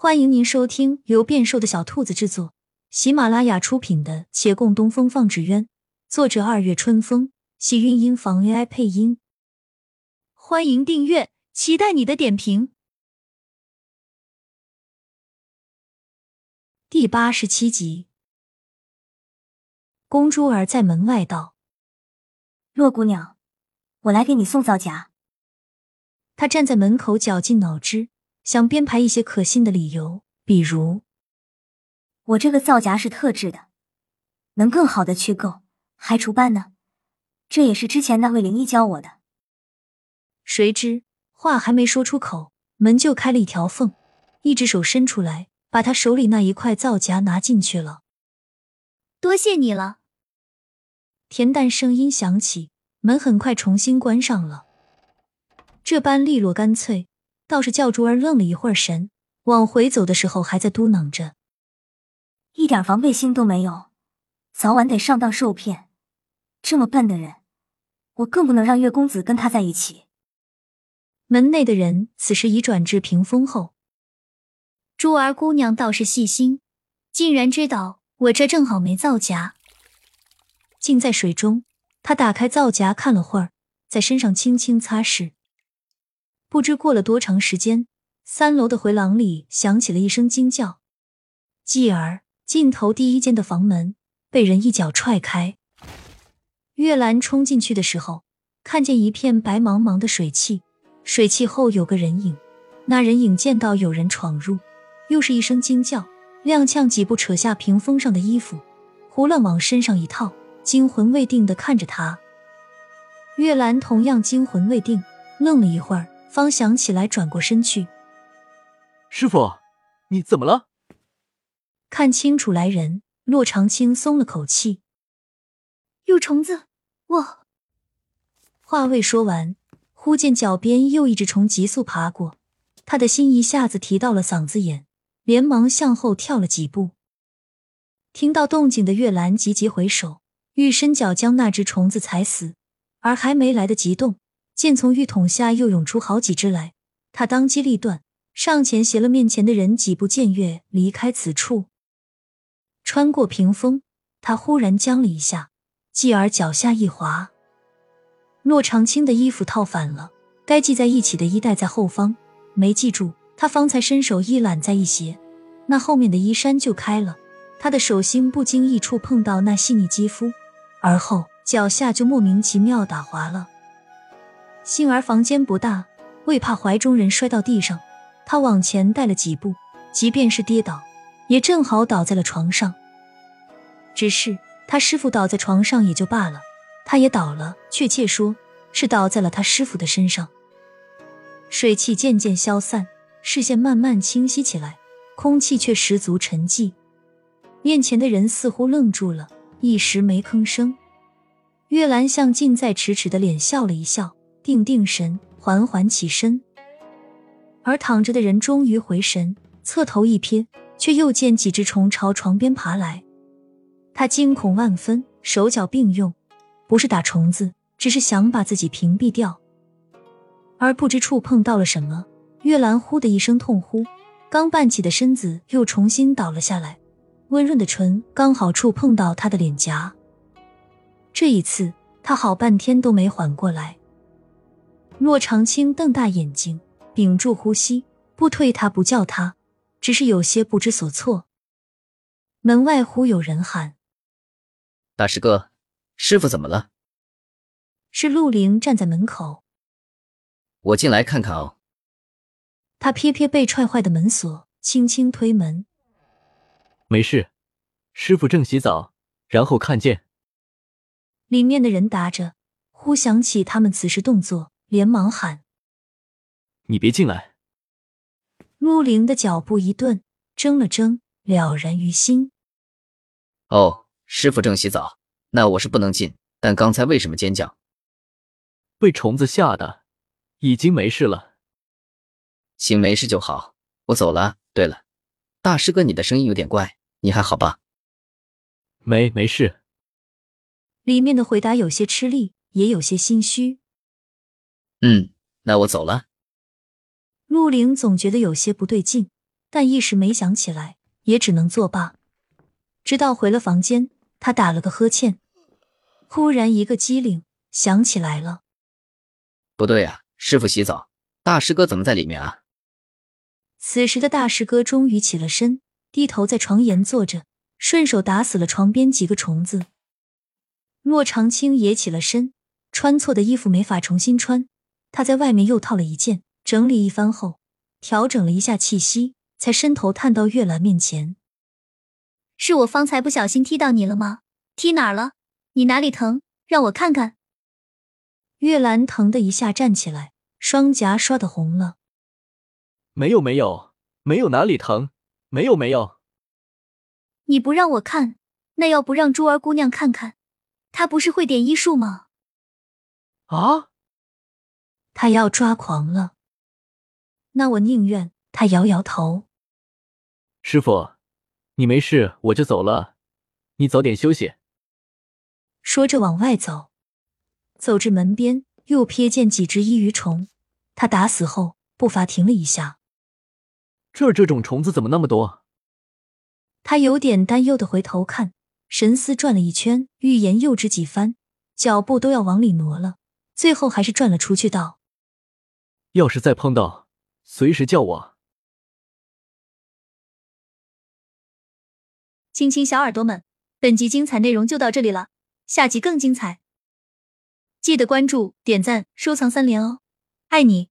欢迎您收听由变瘦的小兔子制作、喜马拉雅出品的《且共东风放纸鸢》，作者二月春风，喜韵音房 AI 配音。欢迎订阅，期待你的点评。第八十七集，公珠儿在门外道：“洛姑娘，我来给你送皂荚。”她站在门口，绞尽脑汁。想编排一些可信的理由，比如我这个皂荚是特制的，能更好的去垢，还除斑呢。这也是之前那位灵医教我的。谁知话还没说出口，门就开了一条缝，一只手伸出来，把他手里那一块皂荚拿进去了。多谢你了。恬淡声音响起，门很快重新关上了。这般利落干脆。倒是叫珠儿愣了一会儿神，往回走的时候还在嘟囔着：“一点防备心都没有，早晚得上当受骗。这么笨的人，我更不能让月公子跟他在一起。”门内的人此时已转至屏风后。珠儿姑娘倒是细心，竟然知道我这正好没皂荚。浸在水中，他打开皂荚看了会儿，在身上轻轻擦拭。不知过了多长时间，三楼的回廊里响起了一声惊叫，继而尽头第一间的房门被人一脚踹开。月兰冲进去的时候，看见一片白茫茫的水汽，水汽后有个人影。那人影见到有人闯入，又是一声惊叫，踉跄几步扯下屏风上的衣服，胡乱往身上一套，惊魂未定的看着他。月兰同样惊魂未定，愣了一会儿。方想起来，转过身去。师傅，你怎么了？看清楚来人，骆长青松了口气。有虫子！我话未说完，忽见脚边又一只虫急速爬过，他的心一下子提到了嗓子眼，连忙向后跳了几步。听到动静的月兰急急回首，欲伸脚将那只虫子踩死，而还没来得及动。见从浴桶下又涌出好几只来，他当机立断，上前携了面前的人几步渐越离开此处。穿过屏风，他忽然僵了一下，继而脚下一滑。骆长青的衣服套反了，该系在一起的衣带在后方，没系住。他方才伸手一揽在一斜，那后面的衣衫就开了，他的手心不经意触碰到那细腻肌肤，而后脚下就莫名其妙打滑了。幸而房间不大，为怕怀中人摔到地上，他往前带了几步，即便是跌倒，也正好倒在了床上。只是他师傅倒在床上也就罢了，他也倒了，确切说是倒在了他师傅的身上。水汽渐渐消散，视线慢慢清晰起来，空气却十足沉寂。面前的人似乎愣住了，一时没吭声。月兰向近在咫尺的脸笑了一笑。定定神，缓缓起身，而躺着的人终于回神，侧头一瞥，却又见几只虫朝床边爬来。他惊恐万分，手脚并用，不是打虫子，只是想把自己屏蔽掉。而不知触碰到了什么，月兰呼的一声痛呼，刚半起的身子又重新倒了下来，温润的唇刚好触碰到他的脸颊。这一次，他好半天都没缓过来。骆长青瞪大眼睛，屏住呼吸，不推他，不叫他，只是有些不知所措。门外忽有人喊：“大师哥，师傅怎么了？”是陆凌站在门口。我进来看看哦。他瞥瞥被踹坏的门锁，轻轻推门：“没事，师傅正洗澡，然后看见。”里面的人答着，忽想起他们此时动作。连忙喊：“你别进来！”陆凌的脚步一顿，怔了怔，了然于心。哦，师傅正洗澡，那我是不能进。但刚才为什么尖叫？被虫子吓的，已经没事了。行，没事就好。我走了。对了，大师哥，你的声音有点怪，你还好吧？没，没事。里面的回答有些吃力，也有些心虚。嗯，那我走了。陆凌总觉得有些不对劲，但一时没想起来，也只能作罢。直到回了房间，他打了个呵欠，忽然一个机灵，想起来了。不对啊，师傅洗澡，大师哥怎么在里面啊？此时的大师哥终于起了身，低头在床沿坐着，顺手打死了床边几个虫子。骆长青也起了身，穿错的衣服没法重新穿，他在外面又套了一件，整理一番后，调整了一下气息，才伸头探到月兰面前：“是我方才不小心踢到你了吗？踢哪儿了？你哪里疼？让我看看。”月兰疼的一下站起来，双颊刷的红了。没有没有没有哪里疼，没有没有。你不让我看，那要不让珠儿姑娘看看？她不是会点医术吗？啊！他要抓狂了。那我宁愿。他摇摇头。师傅，你没事我就走了，你早点休息。说着往外走。走至门边，又瞥见几只异鱼虫。他打死后，步伐停了一下。这儿这种虫子怎么那么多？他有点担忧的回头看，神思转了一圈，欲言又止几番，脚步都要往里挪了，最后还是转了出去，道：“要是再碰到，随时叫我。”亲亲小耳朵们，本集精彩内容就到这里了，下集更精彩。记得关注、点赞、收藏三连哦，爱你！